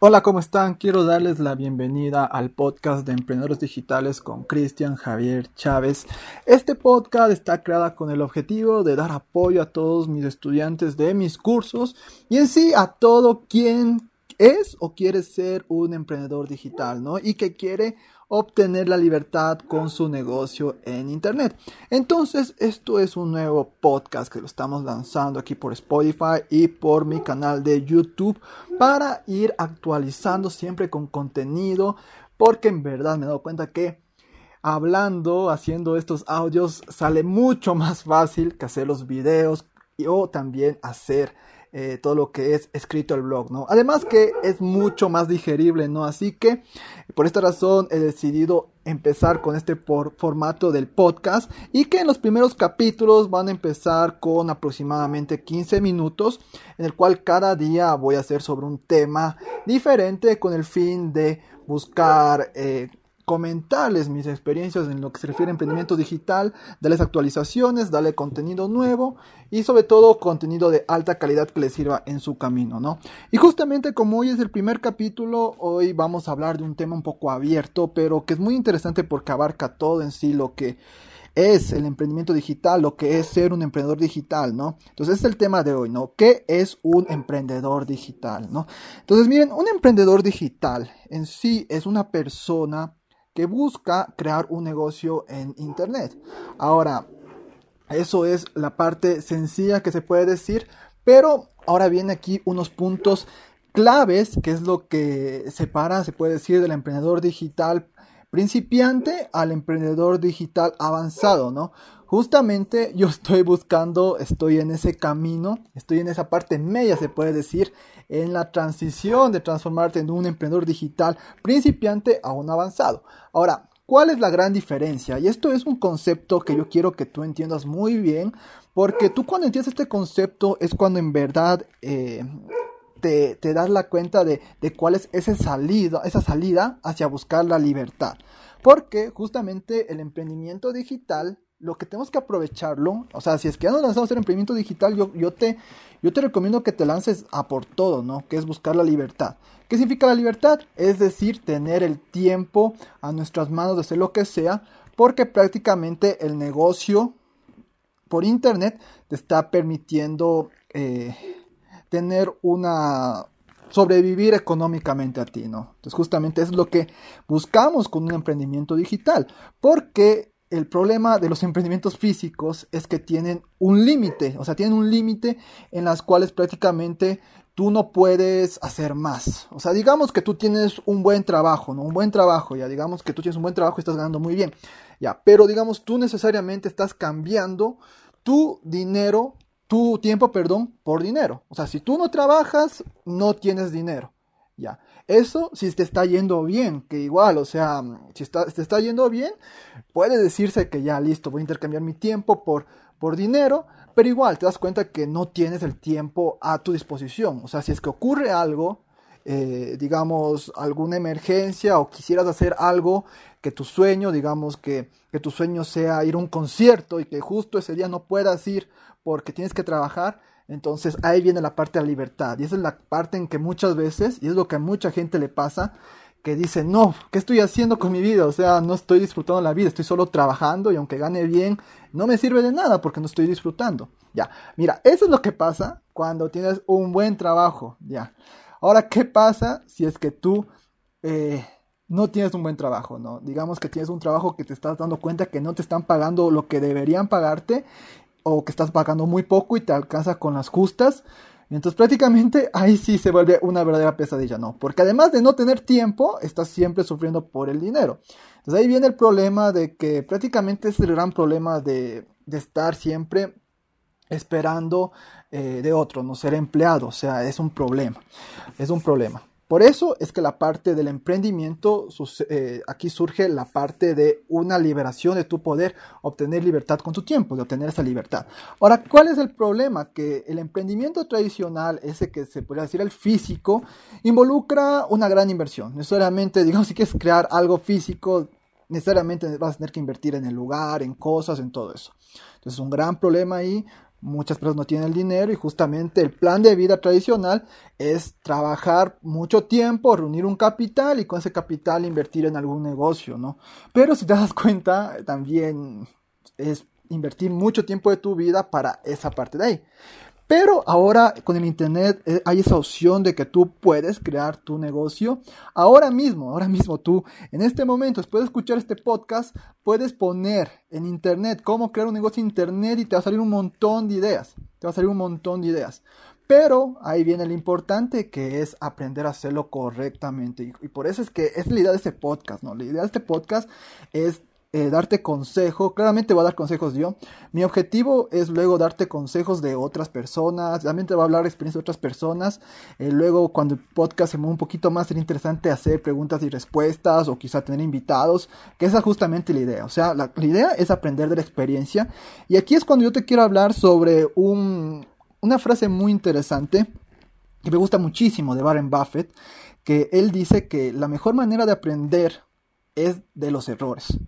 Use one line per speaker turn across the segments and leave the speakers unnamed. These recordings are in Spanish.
Hola, ¿cómo están? Quiero darles la bienvenida al podcast de Emprendedores Digitales con Cristian Javier Chávez. Este podcast está creado con el objetivo de dar apoyo a todos mis estudiantes de mis cursos y en sí a todo quien es o quiere ser un emprendedor digital, ¿no? Y que quiere obtener la libertad con su negocio en Internet. Entonces, esto es un nuevo podcast que lo estamos lanzando aquí por Spotify y por mi canal de YouTube para ir actualizando siempre con contenido, porque en verdad me he dado cuenta que hablando, haciendo estos audios, sale mucho más fácil que hacer los videos o también hacer eh, todo lo que es escrito el blog, ¿no? Además que es mucho más digerible, ¿no? Así que por esta razón he decidido empezar con este formato del podcast y que en los primeros capítulos van a empezar con aproximadamente 15 minutos en el cual cada día voy a hacer sobre un tema diferente con el fin de buscar eh, comentarles mis experiencias en lo que se refiere a emprendimiento digital, darles actualizaciones, darle contenido nuevo y sobre todo contenido de alta calidad que les sirva en su camino, ¿no? Y justamente como hoy es el primer capítulo, hoy vamos a hablar de un tema un poco abierto, pero que es muy interesante porque abarca todo en sí lo que es el emprendimiento digital, lo que es ser un emprendedor digital, ¿no? Entonces, es el tema de hoy, ¿no? ¿Qué es un emprendedor digital, ¿no? Entonces, miren, un emprendedor digital en sí es una persona que busca crear un negocio en Internet. Ahora, eso es la parte sencilla que se puede decir, pero ahora viene aquí unos puntos claves, que es lo que separa, se puede decir, del emprendedor digital principiante al emprendedor digital avanzado, ¿no? Justamente yo estoy buscando, estoy en ese camino, estoy en esa parte media, se puede decir, en la transición de transformarte en un emprendedor digital principiante a un avanzado. Ahora, ¿cuál es la gran diferencia? Y esto es un concepto que yo quiero que tú entiendas muy bien, porque tú cuando entiendes este concepto es cuando en verdad eh, te, das la cuenta de, de cuál es esa salida, esa salida hacia buscar la libertad. Porque justamente el emprendimiento digital lo que tenemos que aprovecharlo, o sea, si es que ya nos lanzamos hacer emprendimiento digital, yo, yo, te, yo te recomiendo que te lances a por todo, ¿no? Que es buscar la libertad. ¿Qué significa la libertad? Es decir, tener el tiempo a nuestras manos de hacer lo que sea, porque prácticamente el negocio por internet te está permitiendo eh, tener una sobrevivir económicamente a ti, ¿no? Entonces justamente es lo que buscamos con un emprendimiento digital, porque el problema de los emprendimientos físicos es que tienen un límite, o sea, tienen un límite en las cuales prácticamente tú no puedes hacer más. O sea, digamos que tú tienes un buen trabajo, ¿no? Un buen trabajo, ya digamos que tú tienes un buen trabajo y estás ganando muy bien, ya, pero digamos tú necesariamente estás cambiando tu dinero, tu tiempo, perdón, por dinero. O sea, si tú no trabajas, no tienes dinero. Ya. Eso si te está yendo bien, que igual, o sea, si está, te está yendo bien, puede decirse que ya listo, voy a intercambiar mi tiempo por, por dinero, pero igual te das cuenta que no tienes el tiempo a tu disposición. O sea, si es que ocurre algo, eh, digamos, alguna emergencia o quisieras hacer algo que tu sueño, digamos, que, que tu sueño sea ir a un concierto y que justo ese día no puedas ir porque tienes que trabajar, entonces ahí viene la parte de la libertad. Y esa es la parte en que muchas veces, y es lo que a mucha gente le pasa, que dice, no, ¿qué estoy haciendo con mi vida? O sea, no estoy disfrutando la vida, estoy solo trabajando y aunque gane bien, no me sirve de nada porque no estoy disfrutando. Ya, mira, eso es lo que pasa cuando tienes un buen trabajo. Ya. Ahora, ¿qué pasa si es que tú eh, no tienes un buen trabajo? ¿no? Digamos que tienes un trabajo que te estás dando cuenta que no te están pagando lo que deberían pagarte o que estás pagando muy poco y te alcanza con las justas. Entonces prácticamente ahí sí se vuelve una verdadera pesadilla, ¿no? Porque además de no tener tiempo, estás siempre sufriendo por el dinero. Entonces ahí viene el problema de que prácticamente es el gran problema de, de estar siempre esperando eh, de otro, no ser empleado. O sea, es un problema. Es un problema. Por eso es que la parte del emprendimiento, eh, aquí surge la parte de una liberación de tu poder, obtener libertad con tu tiempo, de obtener esa libertad. Ahora, ¿cuál es el problema? Que el emprendimiento tradicional, ese que se podría decir el físico, involucra una gran inversión. Necesariamente, digamos, si quieres crear algo físico, necesariamente vas a tener que invertir en el lugar, en cosas, en todo eso. Entonces, un gran problema ahí Muchas personas no tienen el dinero y justamente el plan de vida tradicional es trabajar mucho tiempo, reunir un capital y con ese capital invertir en algún negocio, ¿no? Pero si te das cuenta, también es invertir mucho tiempo de tu vida para esa parte de ahí. Pero ahora con el Internet eh, hay esa opción de que tú puedes crear tu negocio. Ahora mismo, ahora mismo tú, en este momento, después de escuchar este podcast, puedes poner en Internet cómo crear un negocio en Internet y te va a salir un montón de ideas. Te va a salir un montón de ideas. Pero ahí viene lo importante que es aprender a hacerlo correctamente. Y, por eso es que es la idea de este podcast, ¿no? La idea de este podcast es eh, darte consejo, claramente voy a dar consejos yo. Mi objetivo es luego darte consejos de otras personas, también te voy a hablar de experiencias de otras personas. Eh, luego, cuando el podcast se mueve un poquito más, sería interesante hacer preguntas y respuestas o quizá tener invitados, que esa es justamente la idea. O sea, la, la idea es aprender de la experiencia. Y aquí es cuando yo te quiero hablar sobre un, una frase muy interesante que me gusta muchísimo de Warren Buffett, que él dice que la mejor manera de aprender es de los errores.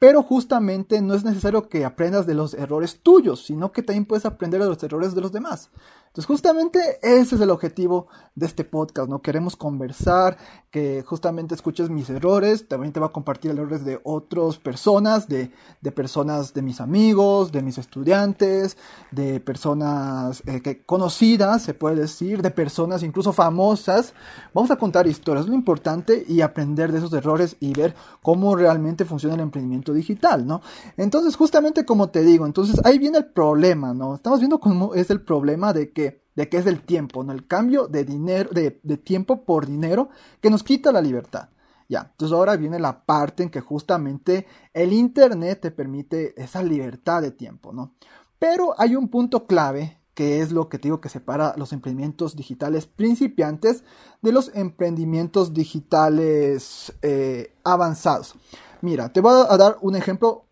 Pero justamente no es necesario que aprendas de los errores tuyos, sino que también puedes aprender de los errores de los demás. Entonces justamente ese es el objetivo de este podcast, ¿no? Queremos conversar, que justamente escuches mis errores, también te voy a compartir errores de otras personas, de, de personas de mis amigos, de mis estudiantes, de personas eh, que, conocidas, se puede decir, de personas incluso famosas. Vamos a contar historias, lo importante, y aprender de esos errores y ver cómo realmente funciona el emprendimiento digital, ¿no? Entonces justamente como te digo, entonces ahí viene el problema, ¿no? Estamos viendo cómo es el problema de que de qué es el tiempo, ¿no? El cambio de dinero, de, tiempo por dinero que nos quita la libertad. Ya, entonces ahora viene la parte en que justamente el Internet te permite esa libertad de tiempo, ¿no? Pero hay un punto clave que es lo que te digo que separa los emprendimientos digitales principiantes de los emprendimientos digitales eh, avanzados. Mira, te voy a dar un ejemplo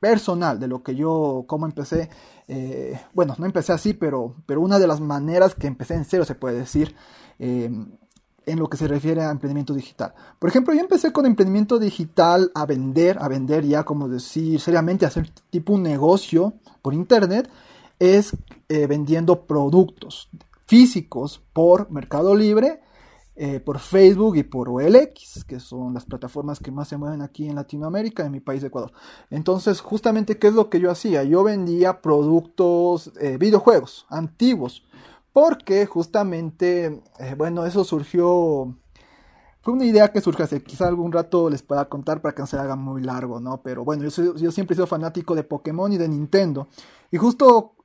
personal de lo que yo, cómo empecé, eh, bueno, no empecé así, pero, pero una de las maneras que empecé en cero, se puede decir, eh, en lo que se refiere a emprendimiento digital. Por ejemplo, yo empecé con emprendimiento digital a vender, a vender ya, como decir, seriamente, hacer tipo un negocio por internet, es eh, vendiendo productos físicos por Mercado Libre eh, por Facebook y por OLX, que son las plataformas que más se mueven aquí en Latinoamérica, en mi país de Ecuador. Entonces, justamente, ¿qué es lo que yo hacía? Yo vendía productos, eh, videojuegos antiguos, porque justamente, eh, bueno, eso surgió, fue una idea que surgió hace, quizá algún rato les pueda contar para que no se haga muy largo, ¿no? Pero bueno, yo, yo siempre he sido fanático de Pokémon y de Nintendo. Y justo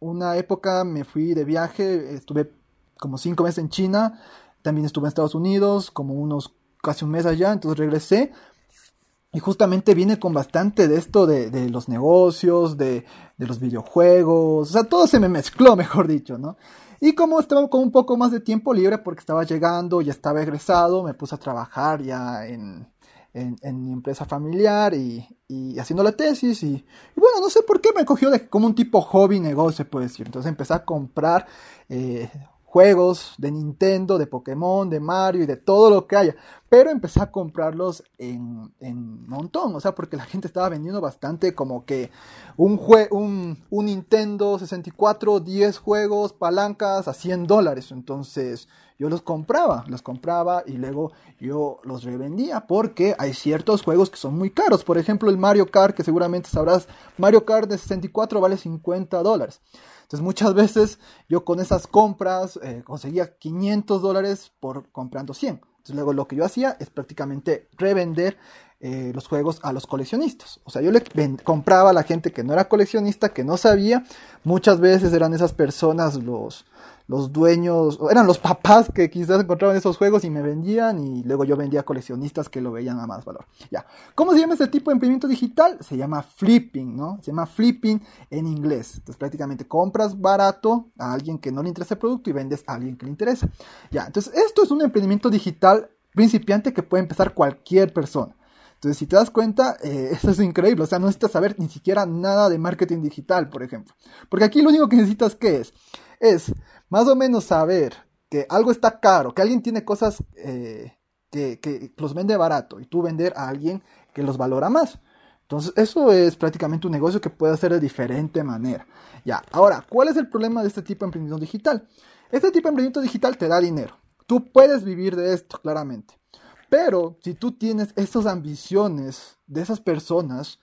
una época me fui de viaje, estuve como cinco meses en China, también estuve en Estados Unidos, como unos casi un mes allá, entonces regresé. Y justamente vine con bastante de esto de, los negocios, de, los videojuegos, o sea, todo se me mezcló, mejor dicho, ¿no? Y como estaba con un poco más de tiempo libre porque estaba llegando, ya estaba egresado, me puse a trabajar ya en, en, mi empresa familiar y, haciendo la tesis. Y, bueno, no sé por qué me cogió de, como un tipo hobby negocio, se puede decir. Entonces empecé a comprar eh, juegos de Nintendo, de Pokémon, de Mario y de todo lo que haya. Pero empecé a comprarlos en, en montón, o sea, porque la gente estaba vendiendo bastante como que un, un, un Nintendo 64, 10 juegos, palancas a 100 dólares. Entonces yo los compraba, los compraba y luego yo los revendía porque hay ciertos juegos que son muy caros. Por ejemplo, el Mario Kart, que seguramente sabrás, Mario Kart de 64 vale 50 dólares. Entonces muchas veces yo con esas compras eh, conseguía 500 dólares por comprando 100. Entonces luego lo que yo hacía es prácticamente revender eh, los juegos a los coleccionistas. O sea, yo le compraba a la gente que no era coleccionista, que no sabía. Muchas veces eran esas personas los los dueños, eran los papás que quizás encontraban esos juegos y me vendían y luego yo vendía a coleccionistas que lo veían a más valor. ¿Cómo se llama este tipo de emprendimiento digital? Se llama flipping, ¿no? Se llama flipping en inglés. Entonces prácticamente compras barato a alguien que no le interesa el producto y vendes a alguien que le interesa. Ya. Entonces esto es un emprendimiento digital principiante que puede empezar cualquier persona. Entonces, si te das cuenta, eh, esto es increíble. O sea, no necesitas saber ni siquiera nada de marketing digital, por ejemplo. Porque aquí lo único que necesitas, ¿qué es? Es más o menos saber que algo está caro, que alguien tiene cosas eh, que, los vende barato y tú vender a alguien que los valora más. Entonces, eso es prácticamente un negocio que puede hacer de diferente manera. Ya, ahora, ¿cuál es el problema de este tipo de emprendimiento digital? Este tipo de emprendimiento digital te da dinero. Tú puedes vivir de esto, claramente. Pero si tú tienes esas ambiciones de esas personas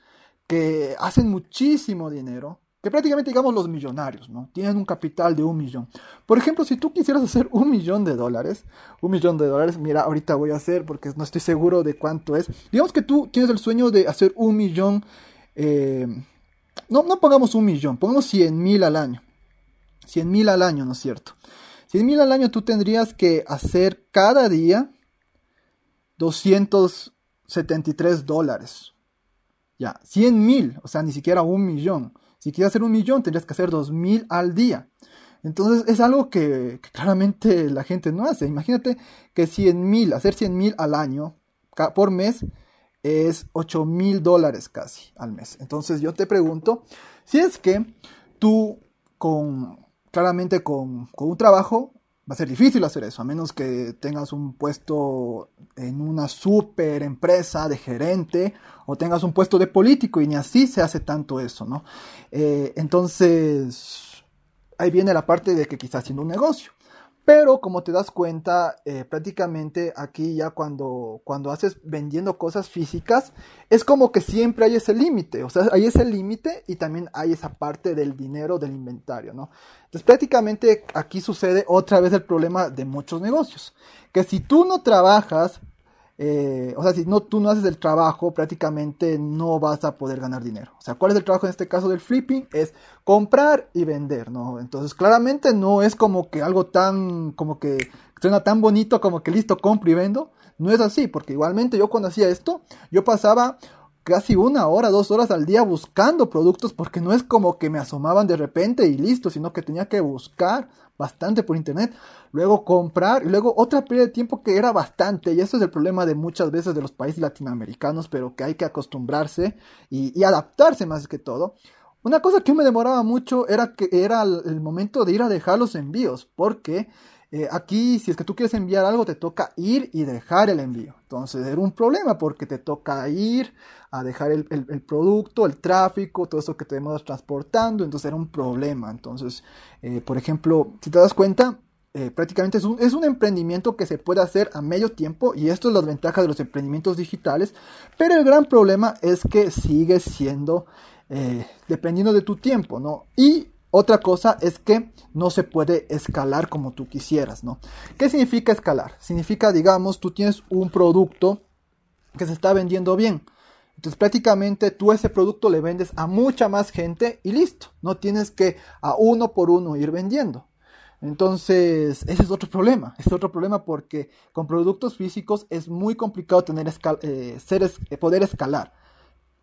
que hacen muchísimo dinero, que prácticamente digamos los millonarios, ¿no? Tienen un capital de un millón. Por ejemplo, si tú quisieras hacer un millón de dólares, un millón de dólares, mira, ahorita voy a hacer porque no estoy seguro de cuánto es. Digamos que tú tienes el sueño de hacer un millón, eh, no, no pongamos un millón, pongamos 100 mil al año. 100 mil al año, ¿no es cierto? 100 mil al año tú tendrías que hacer cada día 273 dólares. Ya, 100 mil, o sea, ni siquiera un millón. Si quieres hacer un millón, tendrías que hacer dos mil al día. Entonces es algo que, claramente la gente no hace. Imagínate que 100 mil, hacer 100 mil al año, por mes, es 8 mil dólares casi al mes. Entonces yo te pregunto, si es que tú con, claramente con, con un trabajo, va a ser difícil hacer eso, a menos que tengas un puesto en una super empresa de gerente o tengas un puesto de político y ni así se hace tanto eso, ¿no? Eh, entonces, ahí viene la parte de que quizás haciendo un negocio. Pero como te das cuenta, eh, prácticamente aquí ya cuando, cuando haces vendiendo cosas físicas, es como que siempre hay ese límite. O sea, hay ese límite y también hay esa parte del dinero del inventario, ¿no? Entonces prácticamente aquí sucede otra vez el problema de muchos negocios. Que si tú no trabajas eh, o sea, si no, tú no haces el trabajo, prácticamente no vas a poder ganar dinero. O sea, ¿cuál es el trabajo en este caso del flipping? Es comprar y vender, ¿no? Entonces, claramente no es como que algo tan, como que suena tan bonito como que listo, compro y vendo. No es así, porque igualmente yo cuando hacía esto, yo pasaba casi una hora, dos horas al día buscando productos porque no es como que me asomaban de repente y listo, sino que tenía que buscar bastante por internet, luego comprar y luego otra pérdida de tiempo que era bastante y eso es el problema de muchas veces de los países latinoamericanos, pero que hay que acostumbrarse y, adaptarse más que todo. Una cosa que me demoraba mucho era que era el momento de ir a dejar los envíos, porque eh, aquí, si es que tú quieres enviar algo, te toca ir y dejar el envío. Entonces era un problema porque te toca ir a dejar el, producto, el tráfico, todo eso que tenemos transportando. Entonces era un problema. Entonces, eh, por ejemplo, si te das cuenta, eh, prácticamente es un, es un, emprendimiento que se puede hacer a medio tiempo y esto es la ventaja de los emprendimientos digitales, pero el gran problema es que sigue siendo dependiendo de tu tiempo, ¿no? Y otra cosa es que no se puede escalar como tú quisieras, ¿no? ¿Qué significa escalar? Significa, digamos, tú tienes un producto que se está vendiendo bien. Entonces prácticamente tú ese producto le vendes a mucha más gente y listo. No tienes que a uno por uno ir vendiendo. Entonces, ese es otro problema. Es otro problema porque con productos físicos es muy complicado tener eh, eh, poder escalar.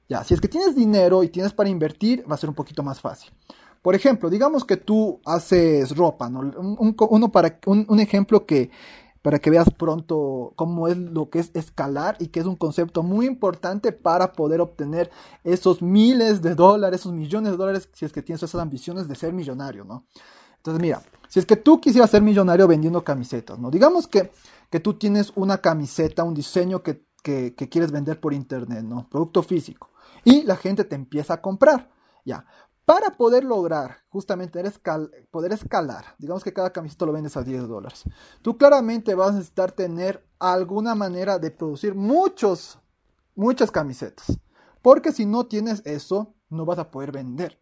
Ya, si es que tienes dinero y tienes para invertir, va a ser un poquito más fácil. Por ejemplo, digamos que tú haces ropa, ¿no? Un, uno para, un, ejemplo que para que veas pronto cómo es lo que es escalar y que es un concepto muy importante para poder obtener esos miles de dólares, esos millones de dólares, si es que tienes esas ambiciones de ser millonario, ¿no? Entonces, mira, si es que tú quisieras ser millonario vendiendo camisetas, ¿no? Digamos que, que tú tienes una camiseta, un diseño que, que, que quieres vender por internet, ¿no? Producto físico. Y la gente te empieza a comprar. Ya, para poder lograr justamente poder escalar, digamos que cada camiseta lo vendes a 10 dólares, tú claramente vas a necesitar tener alguna manera de producir muchos, muchas camisetas. Porque si no tienes eso, no vas a poder vender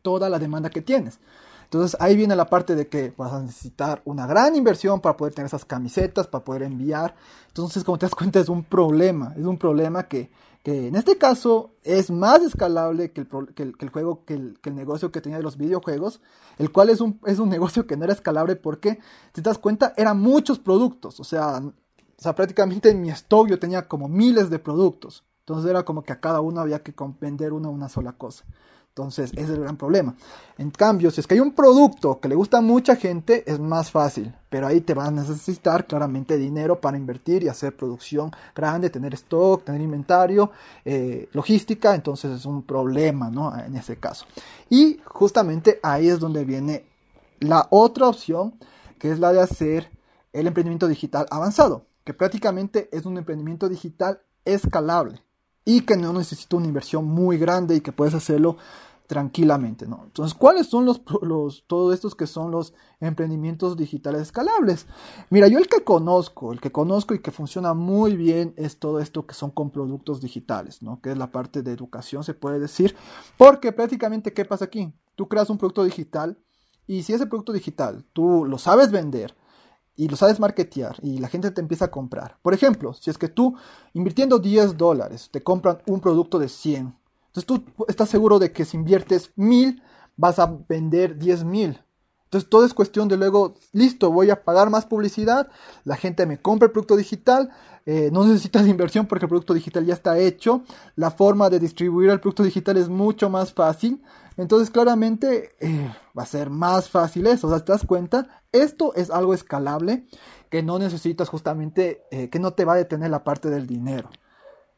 toda la demanda que tienes. Entonces ahí viene la parte de que vas a necesitar una gran inversión para poder tener esas camisetas, para poder enviar. Entonces, como te das cuenta, es un problema. Es un problema que que en este caso es más escalable que el, juego, que el, negocio que tenía de los videojuegos, el cual es un, es un negocio que no era escalable porque, si te das cuenta, eran muchos productos, o sea, o sea, prácticamente en mi stock yo tenía como miles de productos, entonces era como que a cada uno había que vender una, una sola cosa. Entonces, es el gran problema. En cambio, si es que hay un producto que le gusta a mucha gente, es más fácil. Pero ahí te vas a necesitar claramente dinero para invertir y hacer producción grande, tener stock, tener inventario, eh, logística. Entonces es un problema, ¿no? En ese caso. Y justamente ahí es donde viene la otra opción, que es la de hacer el emprendimiento digital avanzado, que prácticamente es un emprendimiento digital escalable. Y que no necesita una inversión muy grande y que puedes hacerlo tranquilamente, ¿no? Entonces, ¿cuáles son los, los, todos estos que son los emprendimientos digitales escalables? Mira, yo el que conozco, el que conozco y que funciona muy bien es todo esto que son con productos digitales, ¿no? Que es la parte de educación, se puede decir, porque prácticamente, ¿qué pasa aquí? Tú creas un producto digital y si ese producto digital tú lo sabes vender, y lo sabes marketear y la gente te empieza a comprar. Por ejemplo, si es que tú invirtiendo 10 dólares te compran un producto de 100, entonces tú estás seguro de que si inviertes 1000 vas a vender 10 mil. Entonces todo es cuestión de luego, listo, voy a pagar más publicidad, la gente me compra el producto digital, eh, no necesitas inversión porque el producto digital ya está hecho, la forma de distribuir el producto digital es mucho más fácil, entonces claramente eh, va a ser más fácil eso, o sea, te das cuenta, esto es algo escalable que no necesitas justamente, eh, que no te va a detener la parte del dinero.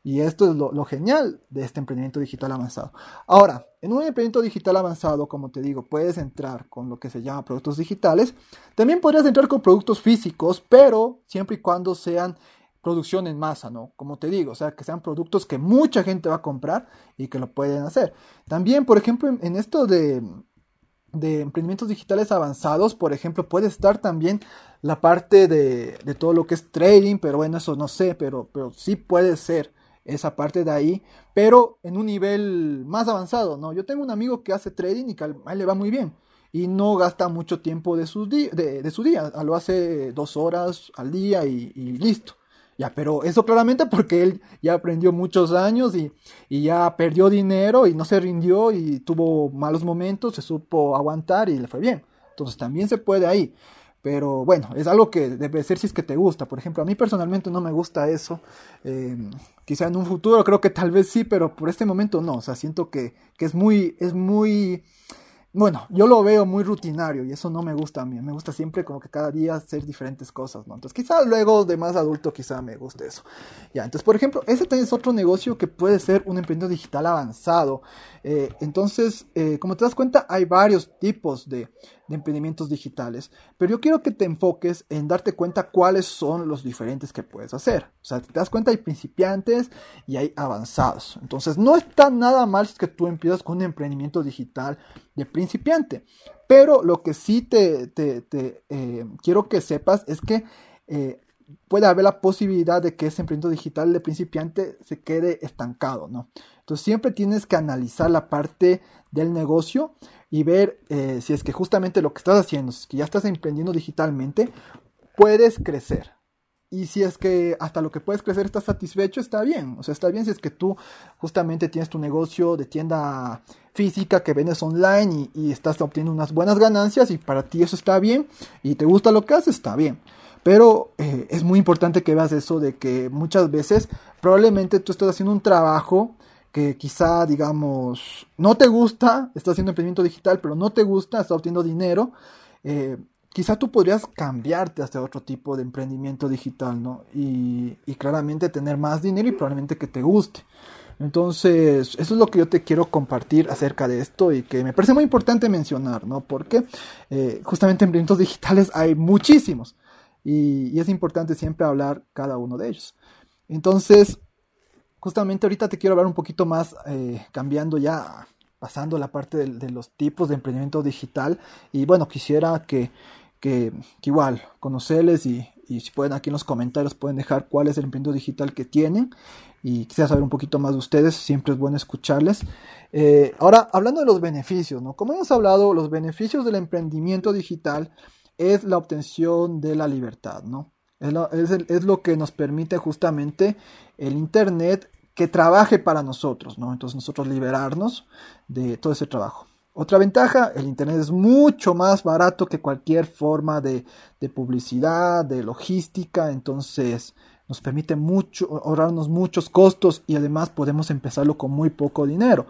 Y esto es lo, genial de este emprendimiento digital avanzado. Ahora, en un emprendimiento digital avanzado, como te digo, puedes entrar con lo que se llama productos digitales. También podrías entrar con productos físicos, pero siempre y cuando sean producción en masa, ¿no? Como te digo, o sea, que sean productos que mucha gente va a comprar y que lo pueden hacer. También, por ejemplo, en, esto de, de emprendimientos digitales avanzados, por ejemplo, puede estar también la parte de, de, todo lo que es trading, pero bueno, eso no sé, pero, pero sí puede ser esa parte de ahí, pero en un nivel más avanzado, ¿no? Yo tengo un amigo que hace trading y que a él le va muy bien y no gasta mucho tiempo de su, de, su día, lo hace dos horas al día y, listo. Ya, pero eso claramente porque él ya aprendió muchos años y, y, ya perdió dinero y no se rindió y tuvo malos momentos, se supo aguantar y le fue bien. Entonces también se puede ahí. Pero bueno, es algo que debe ser si es que te gusta. Por ejemplo, a mí personalmente no me gusta eso. Eh, quizá en un futuro creo que tal vez sí, pero por este momento no. O sea, siento que, que es muy, es muy bueno, yo lo veo muy rutinario y eso no me gusta a mí. Me gusta siempre como que cada día hacer diferentes cosas. Entonces, quizá luego de más adulto, quizá me guste eso. Ya, entonces, por ejemplo, ese es otro negocio que puede ser un emprendimiento digital avanzado. Eh, entonces, eh, como te das cuenta, hay varios tipos de, de emprendimientos digitales, pero yo quiero que te enfoques en darte cuenta cuáles son los diferentes que puedes hacer. O sea, te das cuenta, hay principiantes y hay avanzados. Entonces, no está nada mal que tú empiezas con un emprendimiento digital de principiante. Pero lo que sí te, eh, quiero que sepas es que eh, puede haber la posibilidad de que ese emprendimiento digital de principiante se quede estancado, ¿no? Entonces siempre tienes que analizar la parte del negocio y ver eh, si es que justamente lo que estás haciendo, si es que ya estás emprendiendo digitalmente, puedes crecer. Y si es que hasta lo que puedes crecer estás satisfecho, está bien. O sea, está bien si es que tú justamente tienes tu negocio de tienda física que vendes online y, estás obteniendo unas buenas ganancias y para ti eso está bien y te gusta lo que haces, está bien. Pero eh, es muy importante que veas eso de que muchas veces probablemente tú estás haciendo un trabajo que quizá, digamos, no te gusta, estás haciendo emprendimiento digital, pero no te gusta, estás obteniendo dinero. Eh, quizá tú podrías cambiarte hacia otro tipo de emprendimiento digital, ¿no? Y, y, claramente tener más dinero y probablemente que te guste. Entonces, eso es lo que yo te quiero compartir acerca de esto y que me parece muy importante mencionar, ¿no? Porque eh, justamente emprendimientos digitales hay muchísimos y, y, es importante siempre hablar cada uno de ellos. Entonces, justamente ahorita te quiero hablar un poquito más, eh, cambiando ya, pasando la parte de, los tipos de emprendimiento digital y bueno, quisiera que que, igual conocerles y, si pueden aquí en los comentarios pueden dejar cuál es el emprendimiento digital que tienen y quisiera saber un poquito más de ustedes, siempre es bueno escucharles. Eh, ahora, hablando de los beneficios, ¿no? Como hemos hablado, los beneficios del emprendimiento digital es la obtención de la libertad, ¿no? Es lo, es lo que nos permite justamente el Internet que trabaje para nosotros, ¿no? Entonces nosotros liberarnos de todo ese trabajo. Otra ventaja, el Internet es mucho más barato que cualquier forma de, publicidad, de logística, entonces nos permite mucho, ahorrarnos muchos costos y además podemos empezarlo con muy poco dinero.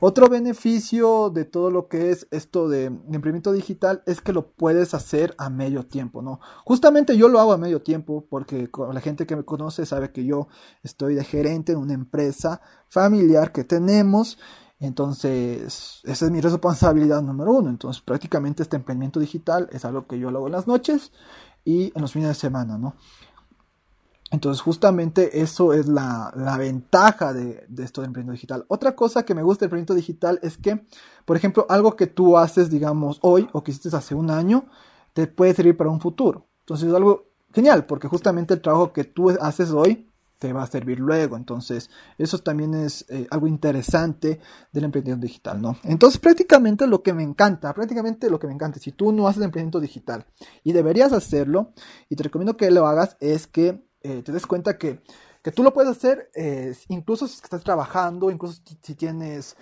Otro beneficio de todo lo que es esto de, imprimiento digital es que lo puedes hacer a medio tiempo, ¿no? Justamente yo lo hago a medio tiempo porque la gente que me conoce sabe que yo estoy de gerente en una empresa familiar que tenemos entonces, esa es mi responsabilidad número uno. Entonces, prácticamente este emprendimiento digital es algo que yo lo hago en las noches y en los fines de semana, ¿no? Entonces, justamente eso es la, ventaja de, esto del emprendimiento digital. Otra cosa que me gusta del emprendimiento digital es que, por ejemplo, algo que tú haces, digamos, hoy o que hiciste hace un año, te puede servir para un futuro. Entonces, es algo genial, porque justamente el trabajo que tú haces hoy te va a servir luego. Entonces, eso también es eh, algo interesante del emprendimiento digital, ¿no? Entonces, prácticamente lo que me encanta, prácticamente lo que me encanta, si tú no haces emprendimiento digital y deberías hacerlo, y te recomiendo que lo hagas, es que eh, te des cuenta que, que, tú lo puedes hacer eh, incluso si estás trabajando, incluso si, tienes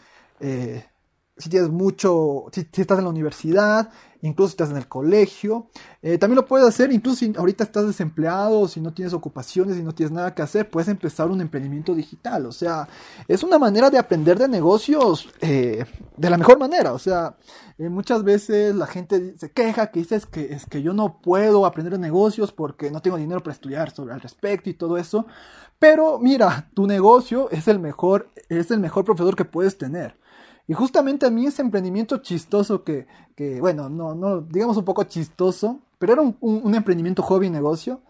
si tienes mucho, si, estás en la universidad, incluso si estás en el colegio, eh, también lo puedes hacer, incluso si ahorita estás desempleado, si no tienes ocupaciones, y no tienes nada que hacer, puedes empezar un emprendimiento digital. O sea, es una manera de aprender de negocios eh, de la mejor manera. O sea, eh, muchas veces la gente se queja que dices que es que yo no puedo aprender de negocios porque no tengo dinero para estudiar sobre al respecto y todo eso. Pero mira, tu negocio es el mejor, es el mejor profesor que puedes tener. Y justamente a mí ese emprendimiento chistoso que, que bueno, no, no, digamos un poco chistoso, pero era un, un, emprendimiento hobby negocio,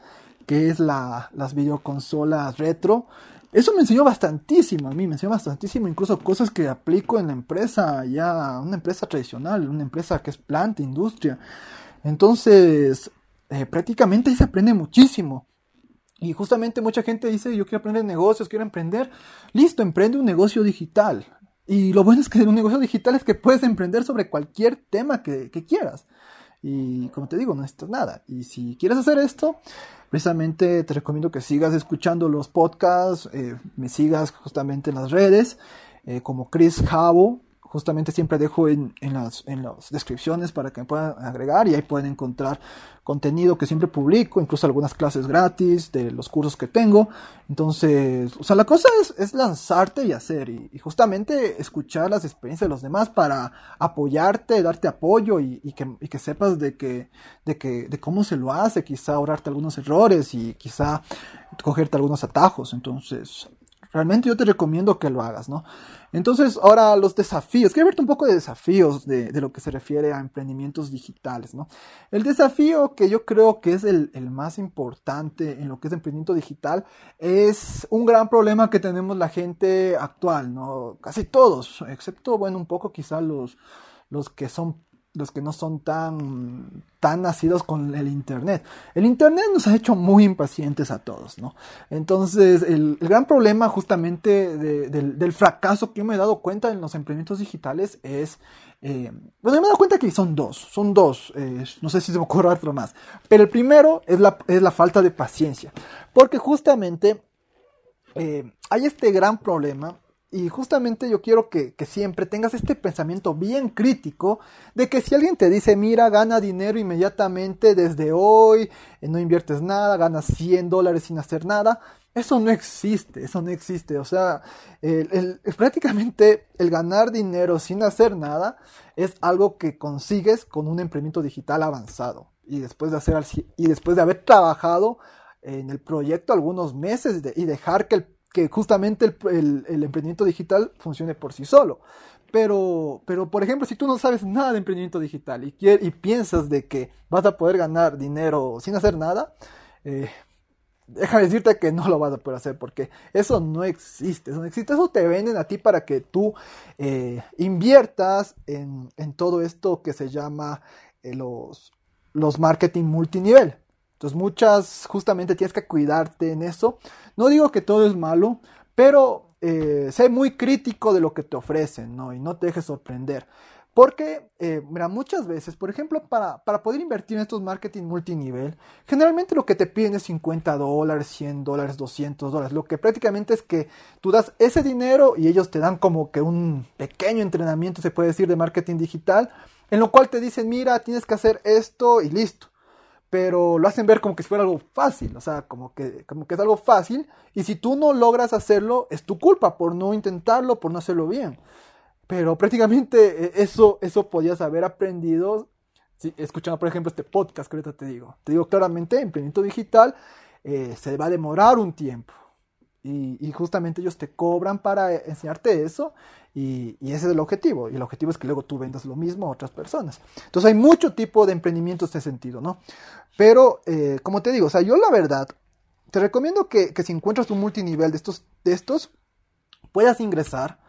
que es la, las videoconsolas retro. Eso me enseñó bastantísimo a mí, me enseñó bastantísimo, incluso cosas que aplico en la empresa, ya una empresa tradicional, una empresa que es planta, industria. Entonces, eh, prácticamente ahí se aprende muchísimo. Y justamente mucha gente dice, yo quiero aprender negocios, quiero emprender. Listo, emprende un negocio digital. Y lo bueno es que en un negocio digital es que puedes emprender sobre cualquier tema que, quieras. Y como te digo, no necesitas nada. Y si quieres hacer esto, precisamente te recomiendo que sigas escuchando los podcasts, eh, me sigas justamente en las redes, eh, como Chris Javo, justamente siempre dejo en, las, en las descripciones para que me puedan agregar y ahí pueden encontrar contenido que siempre publico, incluso algunas clases gratis de los cursos que tengo. Entonces, o sea, la cosa es, lanzarte y hacer y, justamente escuchar las experiencias de los demás para apoyarte, darte apoyo y, que, y que, sepas de, que, de, que, de cómo se lo hace, quizá ahorrarte algunos errores y quizá cogerte algunos atajos. Entonces, Realmente yo te recomiendo que lo hagas, ¿no? Entonces, ahora los desafíos. Quiero verte un poco de desafíos de, lo que se refiere a emprendimientos digitales, ¿no? El desafío que yo creo que es el, más importante en lo que es emprendimiento digital es un gran problema que tenemos la gente actual, ¿no? Casi todos, excepto, bueno, un poco quizá los, los que son los que no son tan, tan nacidos con el Internet. El Internet nos ha hecho muy impacientes a todos, ¿no? Entonces, el, gran problema justamente del, fracaso que yo me he dado cuenta en los emprendimientos digitales es, eh, bueno, me he dado cuenta que son dos, son dos, eh, no sé si se me ocurre otro más, pero el primero es la, es la falta de paciencia, porque justamente eh, hay este gran problema y justamente yo quiero que, siempre tengas este pensamiento bien crítico de que si alguien te dice, mira, gana dinero inmediatamente desde hoy, eh, no inviertes nada, ganas 100 dólares sin hacer nada, eso no existe, eso no existe. O sea, prácticamente el ganar dinero sin hacer nada es algo que consigues con un emprendimiento digital avanzado. Y después de, hacer, y después de haber trabajado en el proyecto algunos meses y dejar que el que justamente el, emprendimiento digital funcione por sí solo. Pero, pero, por ejemplo, si tú no sabes nada de emprendimiento digital y, y piensas de que vas a poder ganar dinero sin hacer nada, eh, déjame decirte que no lo vas a poder hacer porque eso no existe, eso no existe, eso te venden a ti para que tú eh, inviertas en, todo esto que se llama eh, los, los marketing multinivel. Entonces muchas, justamente tienes que cuidarte en eso. No digo que todo es malo, pero eh, sé muy crítico de lo que te ofrecen, ¿no? Y no te dejes sorprender. Porque, eh, mira, muchas veces, por ejemplo, para, para, poder invertir en estos marketing multinivel, generalmente lo que te piden es 50 dólares, 100 dólares, 200 dólares. Lo que prácticamente es que tú das ese dinero y ellos te dan como que un pequeño entrenamiento, se puede decir, de marketing digital, en lo cual te dicen, mira, tienes que hacer esto y listo pero lo hacen ver como que si fuera algo fácil, o sea, como que, como que es algo fácil, y si tú no logras hacerlo, es tu culpa por no intentarlo, por no hacerlo bien. Pero prácticamente eh, eso, eso podías haber aprendido si, escuchando, por ejemplo, este podcast que ahorita te digo. Te digo claramente, emprendimiento digital eh, se va a demorar un tiempo. Y, justamente ellos te cobran para enseñarte eso y, ese es el objetivo. Y el objetivo es que luego tú vendas lo mismo a otras personas. Entonces hay mucho tipo de emprendimientos en este sentido, ¿no? Pero, eh, como te digo, o sea, yo la verdad, te recomiendo que, que si encuentras un multinivel de estos, de estos, puedas ingresar,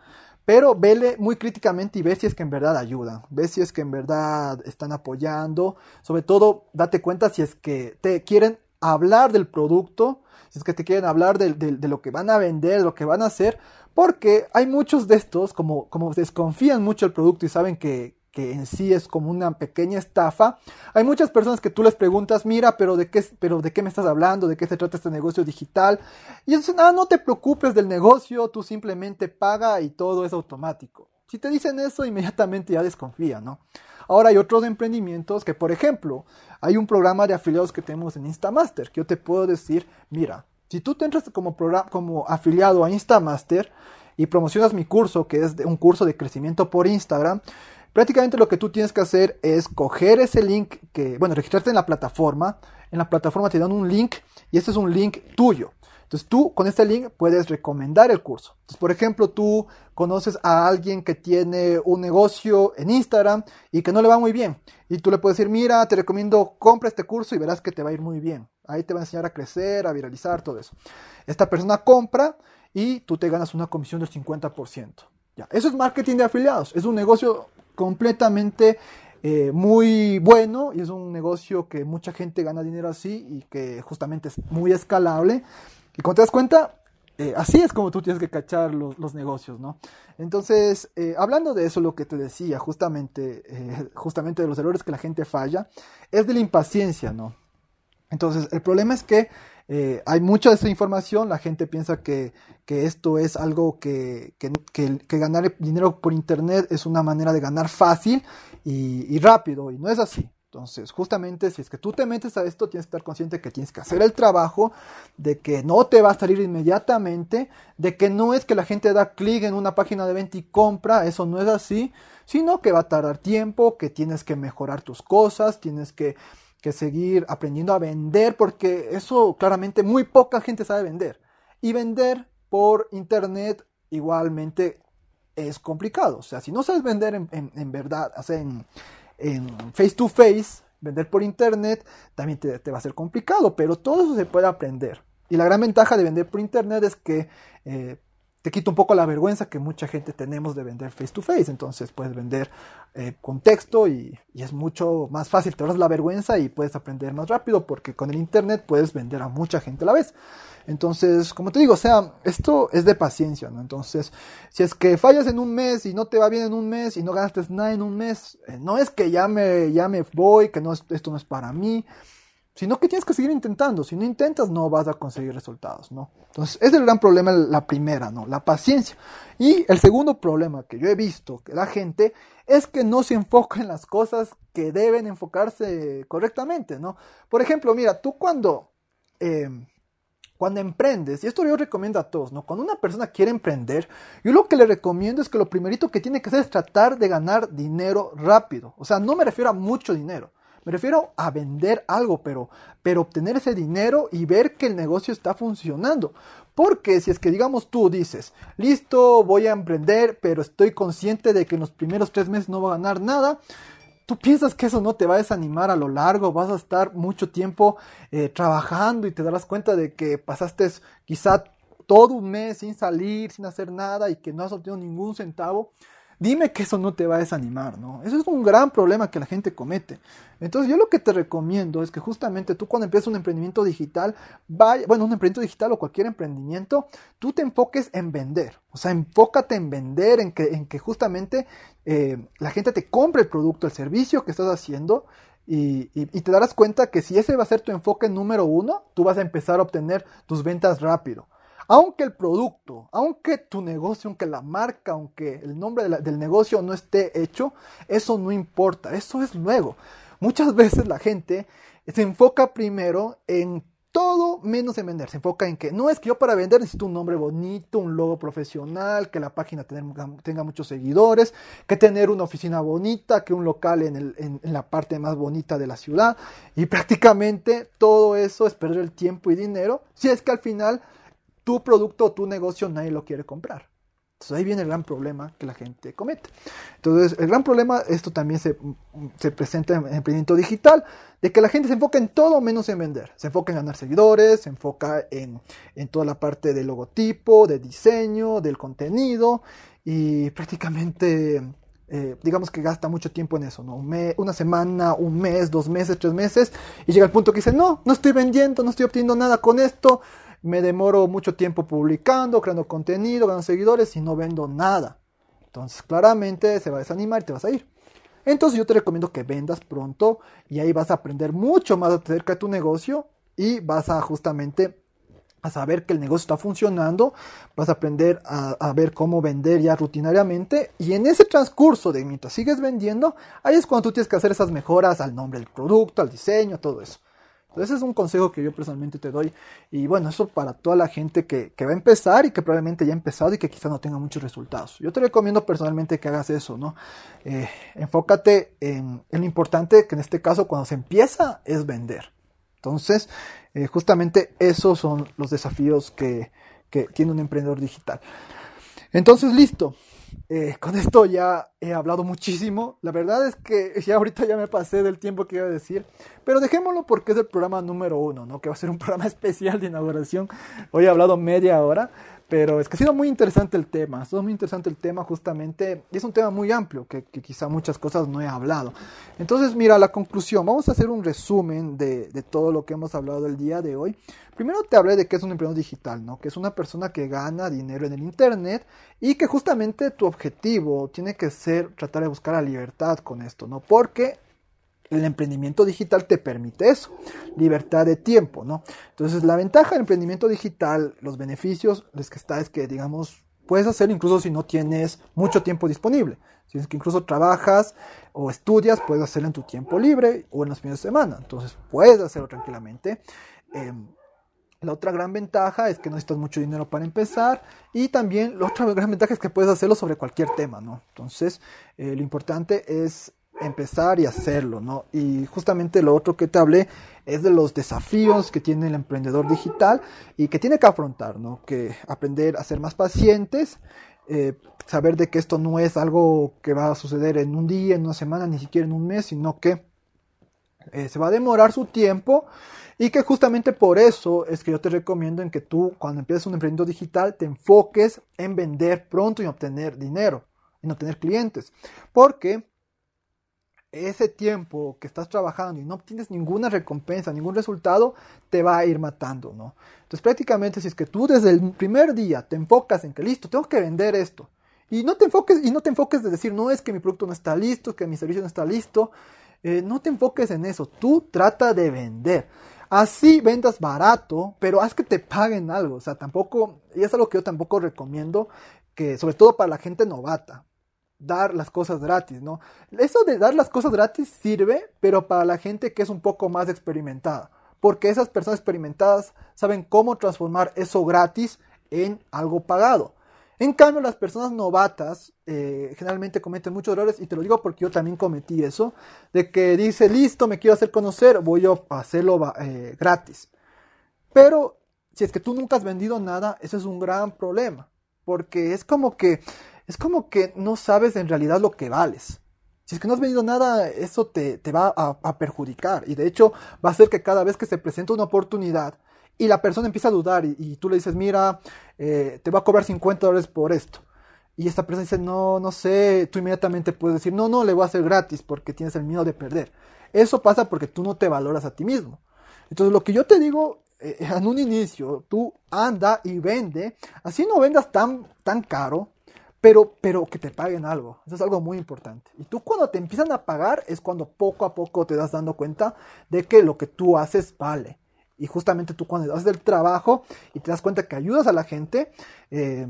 pero vele muy críticamente y ve si es que en verdad ayudan, ve si es que en verdad están apoyando, sobre todo date cuenta si es que te quieren hablar del producto, si es que te quieren hablar de, lo que van a vender, de lo que van a hacer, porque hay muchos de estos, como, como desconfían mucho el producto y saben que, que en sí es como una pequeña estafa. Hay muchas personas que tú les preguntas, mira, pero de qué, pero de qué me estás hablando, de qué se trata este negocio digital. Y ellos dicen, ah, no te preocupes del negocio, tú simplemente paga y todo es automático. Si te dicen eso, inmediatamente ya desconfía, ¿no? Ahora hay otros emprendimientos que, por ejemplo, hay un programa de afiliados que tenemos en Instamaster, que yo te puedo decir, mira, si tú te entras como, afiliado a Instamaster y promocionas mi curso, que es un curso de crecimiento por Instagram, Prácticamente lo que tú tienes que hacer es coger ese link que, bueno, registrarte en la plataforma. En la plataforma te dan un link y este es un link tuyo. Entonces tú con este link puedes recomendar el curso. Entonces, por ejemplo, tú conoces a alguien que tiene un negocio en Instagram y que no le va muy bien. Y tú le puedes decir, mira, te recomiendo, compra este curso y verás que te va a ir muy bien. Ahí te va a enseñar a crecer, a viralizar, todo eso. Esta persona compra y tú te ganas una comisión del 50%. Ya, eso es marketing de afiliados. Es un negocio completamente eh, muy bueno y es un negocio que mucha gente gana dinero así y que justamente es muy escalable. Y cuando te das cuenta, eh, así es como tú tienes que cachar los, negocios, ¿no? Entonces, eh, hablando de eso, lo que te decía, justamente, justamente de los errores que la gente falla, es de la impaciencia, ¿no? Entonces, el problema es que eh, hay mucha de esa información, la gente piensa que, esto es algo que, que, ganar dinero por internet es una manera de ganar fácil y, rápido, y no es así. Entonces, justamente si es que tú te metes a esto, tienes que estar consciente que tienes que hacer el trabajo, de que no te va a salir inmediatamente, de que no es que la gente da clic en una página de venta y compra, eso no es así, sino que va a tardar tiempo, que tienes que mejorar tus cosas, tienes que que seguir aprendiendo a vender, porque eso claramente muy poca gente sabe vender. Y vender por internet igualmente es complicado. O sea, si no sabes vender en, verdad, o sea, en, face to face, vender por internet, también te, va a ser complicado, pero todo eso se puede aprender. Y la gran ventaja de vender por internet es que eh, te quita un poco la vergüenza que mucha gente tenemos de vender face to face. Entonces puedes vender eh, con texto y, es mucho más fácil. Te ahorras la vergüenza y puedes aprender más rápido porque con el internet puedes vender a mucha gente a la vez. Entonces, como te digo, o sea, esto es de paciencia, ¿no? Entonces, si es que fallas en un mes y no te va bien en un mes y no gastes nada en un mes, eh, no es que ya me, ya me voy, que no esto no es para mí sino que tienes que seguir intentando. Si no intentas, no vas a conseguir resultados, ¿no? Entonces, es el gran problema, la primera, ¿no? La paciencia. Y el segundo problema que yo he visto que la gente es que no se enfoca en las cosas que deben enfocarse correctamente, ¿no? Por ejemplo, mira, tú cuando, em, cuando emprendes, y esto yo recomiendo a todos, ¿no? Cuando una persona quiere emprender, yo lo que le recomiendo es que lo primerito que tiene que hacer es tratar de ganar dinero rápido. O sea, no me refiero a mucho dinero. Me refiero a vender algo, pero, pero obtener ese dinero y ver que el negocio está funcionando. Porque si es que digamos tú dices, listo, voy a emprender, pero estoy consciente de que en los primeros tres meses no voy a ganar nada, tú piensas que eso no te va a desanimar a lo largo, vas a estar mucho tiempo eh, trabajando y te darás cuenta de que pasaste quizá todo un mes sin salir, sin hacer nada y que no has obtenido ningún centavo. Dime que eso no te va a desanimar, ¿no? Eso es un gran problema que la gente comete. Entonces yo lo que te recomiendo es que justamente tú cuando empieces un emprendimiento digital, vaya, bueno, un emprendimiento digital o cualquier emprendimiento, tú te enfoques en vender. O sea, enfócate en vender, en que, en que justamente eh, la gente te compre el producto, el servicio que estás haciendo y, y, te darás cuenta que si ese va a ser tu enfoque número uno, tú vas a empezar a obtener tus ventas rápido. Aunque el producto, aunque tu negocio, aunque la marca, aunque el nombre del negocio no esté hecho, eso no importa, eso es luego. Muchas veces la gente se enfoca primero en todo menos en vender. Se enfoca en que no es que yo para vender necesito un nombre bonito, un logo profesional, que la página tenga, muchos seguidores, que tener una oficina bonita, que un local en, en, la parte más bonita de la ciudad. Y prácticamente todo eso es perder el tiempo y dinero si es que al final tu producto o tu negocio nadie lo quiere comprar. Entonces ahí viene el gran problema que la gente comete. Entonces el gran problema, esto también se, se, presenta en emprendimiento digital, de que la gente se enfoca en todo menos en vender. Se enfoca en ganar seguidores, se enfoca en, en toda la parte del logotipo, de diseño, del contenido y prácticamente eh, digamos que gasta mucho tiempo en eso, una semana, un mes, dos meses, tres meses, y llega el punto que dice, no, no estoy vendiendo, no estoy obteniendo nada con esto, me demoro mucho tiempo publicando, creando contenido, ganando seguidores y no vendo nada. Entonces, claramente se va a desanimar y te vas a ir. Entonces, yo te recomiendo que vendas pronto y ahí vas a aprender mucho más acerca de tu negocio y vas a justamente a saber que el negocio está funcionando, vas a aprender a, ver cómo vender ya rutinariamente y en ese transcurso de mientras sigues vendiendo, ahí es cuando tú tienes que hacer esas mejoras al nombre del producto, al diseño, todo eso. Ese es un consejo que yo personalmente te doy y bueno, eso para toda la gente que, va a empezar y que probablemente ya ha empezado y que quizá no tenga muchos resultados. Yo te recomiendo personalmente que hagas eso, ¿no? Eh, enfócate en, lo importante que en este caso cuando se empieza es vender. Entonces, eh, justamente esos son los desafíos que, tiene un emprendedor digital. Entonces, listo. Eh, con esto ya he hablado muchísimo. La verdad es que ya ahorita ya me pasé del tiempo que iba a decir. Pero dejémoslo porque es el programa número uno, ¿no? Que va a ser un programa especial de inauguración. Hoy he hablado media hora. Pero es que ha sido muy interesante el tema, ha sido muy interesante el tema justamente, y es un tema muy amplio que, quizá muchas cosas no he hablado. Entonces, mira, la conclusión, vamos a hacer un resumen de, todo lo que hemos hablado el día de hoy. Primero te hablé de que es un emprendedor digital, ¿no? Que es una persona que gana dinero en el Internet y que justamente objetivo tiene que ser tratar de buscar la libertad con esto, ¿no? Porque el emprendimiento digital te permite eso, libertad de tiempo, ¿no? Entonces, la ventaja del emprendimiento digital, los beneficios, es que está es que, digamos, puedes hacerlo incluso si no tienes mucho tiempo disponible. Si es que incluso trabajas o estudias, puedes hacerlo en tu tiempo libre o en los fines de semana. Entonces, puedes hacerlo tranquilamente. Em, la otra gran ventaja es que no necesitas mucho dinero para empezar y también la otra gran ventaja es que puedes hacerlo sobre cualquier tema, ¿no? Entonces, eh, lo importante es empezar y hacerlo, ¿no? Y justamente lo otro que te hablé es de los desafíos que tiene el emprendedor digital y que tiene que afrontar, ¿no? Que aprender a ser más pacientes, eh, saber de que esto no es algo que va a suceder en un día, en una semana, ni siquiera en un mes, sino que eh, se va a demorar su tiempo y que justamente por eso es que yo te recomiendo en que tú cuando empieces un emprendimiento digital te enfoques en vender pronto y obtener dinero, en obtener clientes, porque ese tiempo que estás trabajando y no obtienes ninguna recompensa, ningún resultado, te va a ir matando, ¿no? Entonces prácticamente si es que tú desde el primer día te enfocas en que listo, tengo que vender esto, y no te enfoques, y no te enfoques de decir, no es que mi producto no está listo, que mi servicio no está listo, eh, no te enfoques en eso, tú trata de vender. Así vendas barato, pero haz que te paguen algo, o sea, tampoco, y es algo que yo tampoco recomiendo, que sobre todo para la gente novata, dar las cosas gratis, ¿no? Eso de dar las cosas gratis sirve, pero para la gente que es un poco más experimentada, porque esas personas experimentadas saben cómo transformar eso gratis en algo pagado. En cambio, las personas novatas eh, generalmente cometen muchos errores, y te lo digo porque yo también cometí eso, de que dice, listo, me quiero hacer conocer, voy a hacerlo eh, gratis. Pero si es que tú nunca has vendido nada, eso es un gran problema, porque es como que es como que no sabes en realidad lo que vales. Si es que no has vendido nada, eso te, va a, perjudicar. Y de hecho va a hacer que cada vez que se presenta una oportunidad y la persona empieza a dudar y, tú le dices, mira, eh, te va a cobrar 50 dólares por esto. Y esta persona dice, no, no sé, tú inmediatamente puedes decir, no, no, le voy a hacer gratis porque tienes el miedo de perder. Eso pasa porque tú no te valoras a ti mismo. Entonces lo que yo te digo eh, en un inicio, tú anda y vende, así no vendas tan, tan caro, pero, pero que te paguen algo. Eso es algo muy importante. Y tú cuando te empiezan a pagar es cuando poco a poco te das dando cuenta de que lo que tú haces vale. Y justamente tú cuando haces el trabajo y te das cuenta que ayudas a la gente, eh,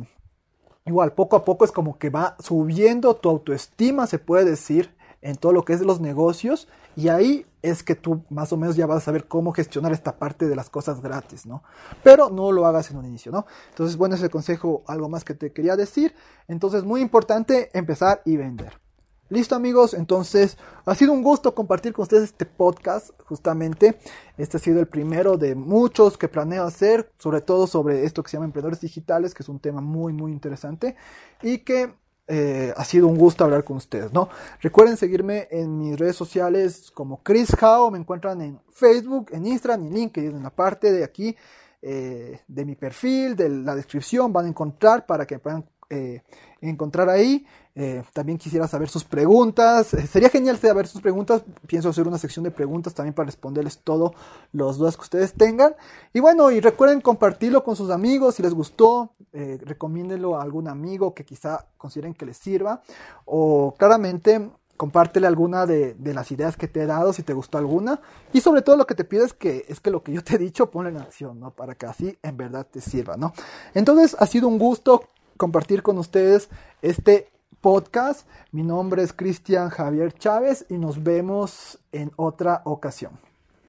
igual poco a poco es como que va subiendo tu autoestima, se puede decir, en todo lo que es los negocios y ahí es que tú más o menos ya vas a saber cómo gestionar esta parte de las cosas gratis, ¿no? Pero no lo hagas en un inicio, ¿no? Entonces, bueno, ese consejo, algo más que te quería decir. Entonces, muy importante empezar y vender. Listo amigos, entonces ha sido un gusto compartir con ustedes este podcast, justamente. Este ha sido el primero de muchos que planeo hacer, sobre todo sobre esto que se llama emprendedores digitales, que es un tema muy, muy interesante y que eh, ha sido un gusto hablar con ustedes, ¿no? Recuerden seguirme en mis redes sociales como Chris How, me encuentran en Facebook, en Instagram en LinkedIn, en la parte de aquí eh, de mi perfil, de la descripción, van a encontrar para que puedan eh, encontrar ahí. Eh, también quisiera saber sus preguntas. Eh, sería genial saber sus preguntas. Pienso hacer una sección de preguntas también para responderles todos los dudas que ustedes tengan. Y bueno, y recuerden compartirlo con sus amigos si les gustó. Eh, recomiéndenlo a algún amigo que quizá consideren que les sirva. O claramente compártele alguna de, de, las ideas que te he dado, si te gustó alguna. Y sobre todo lo que te pido es que, es que lo que yo te he dicho, ponlo en acción, ¿no? Para que así en verdad te sirva, ¿no? Entonces, ha sido un gusto compartir con ustedes este podcast. Mi nombre es Cristian Javier Chávez y nos vemos en otra ocasión.